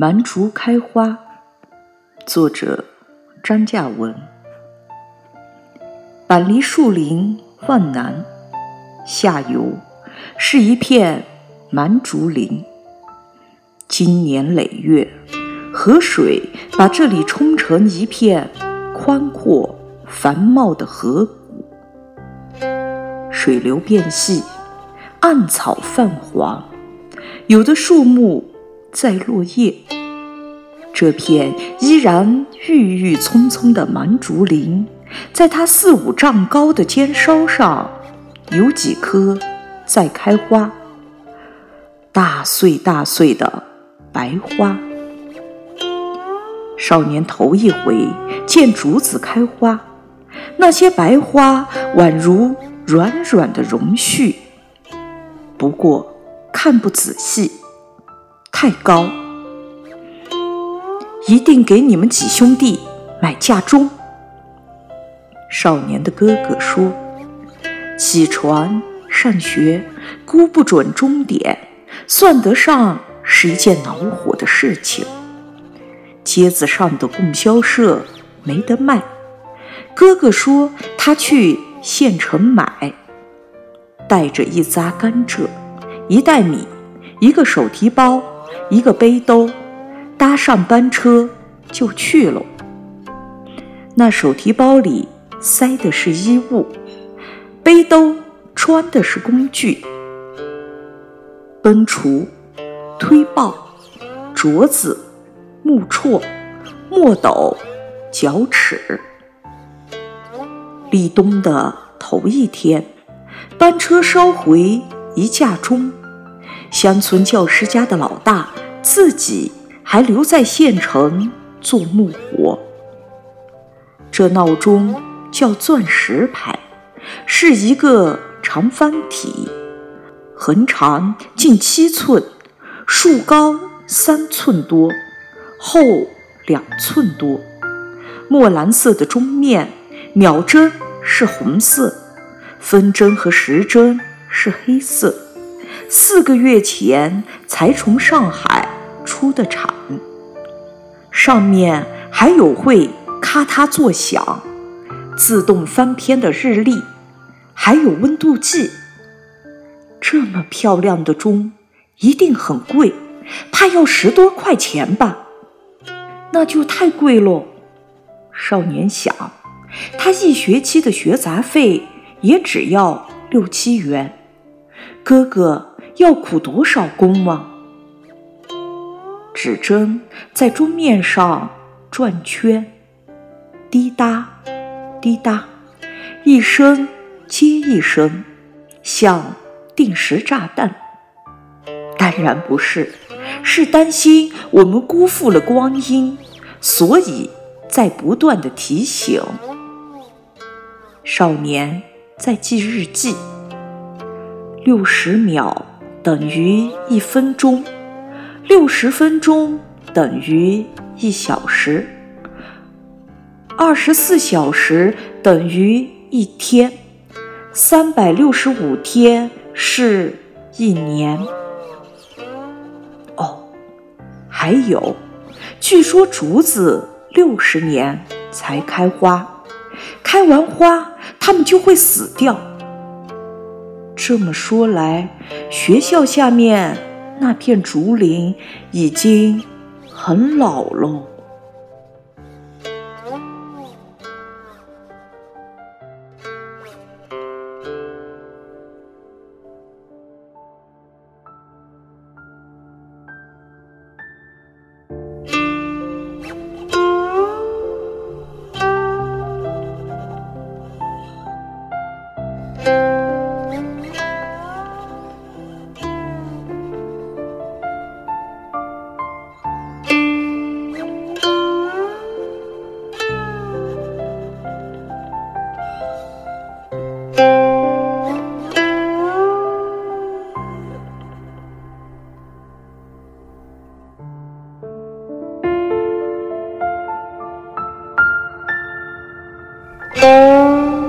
蛮竹开花，作者张嘉文。板离树林万南，下游是一片蛮竹林。经年累月，河水把这里冲成一片宽阔繁茂的河谷，水流变细，暗草泛黄，有的树木。在落叶，这片依然郁郁葱葱的蛮竹林，在它四五丈高的尖梢上，有几棵在开花，大穗大穗的白花。少年头一回见竹子开花，那些白花宛如软软的绒絮，不过看不仔细。太高，一定给你们几兄弟买嫁妆。少年的哥哥说：“起床上学，估不准钟点，算得上是一件恼火的事情。街子上的供销社没得卖，哥哥说他去县城买，带着一扎甘蔗，一袋米，一个手提包。”一个背兜，搭上班车就去了。那手提包里塞的是衣物，背兜穿的是工具：奔锄、推刨、镯子、木锉、墨斗、脚尺。立冬的头一天，班车捎回一架钟。乡村教师家的老大自己还留在县城做木活。这闹钟叫钻石牌，是一个长方体，横长近七寸，竖高三寸多，厚两寸多。墨蓝色的钟面，秒针是红色，分针和时针是黑色。四个月前才从上海出的厂，上面还有会咔嗒作响、自动翻篇的日历，还有温度计。这么漂亮的钟一定很贵，怕要十多块钱吧？那就太贵喽。少年想，他一学期的学杂费也只要六七元，哥哥。要苦多少功吗！指针在桌面上转圈，滴答滴答，一声接一声，像定时炸弹。当然不是，是担心我们辜负了光阴，所以在不断的提醒。少年在记日记，六十秒。等于一分钟，六十分钟等于一小时，二十四小时等于一天，三百六十五天是一年。哦，还有，据说竹子六十年才开花，开完花它们就会死掉。这么说来，学校下面那片竹林已经很老喽。Thank Música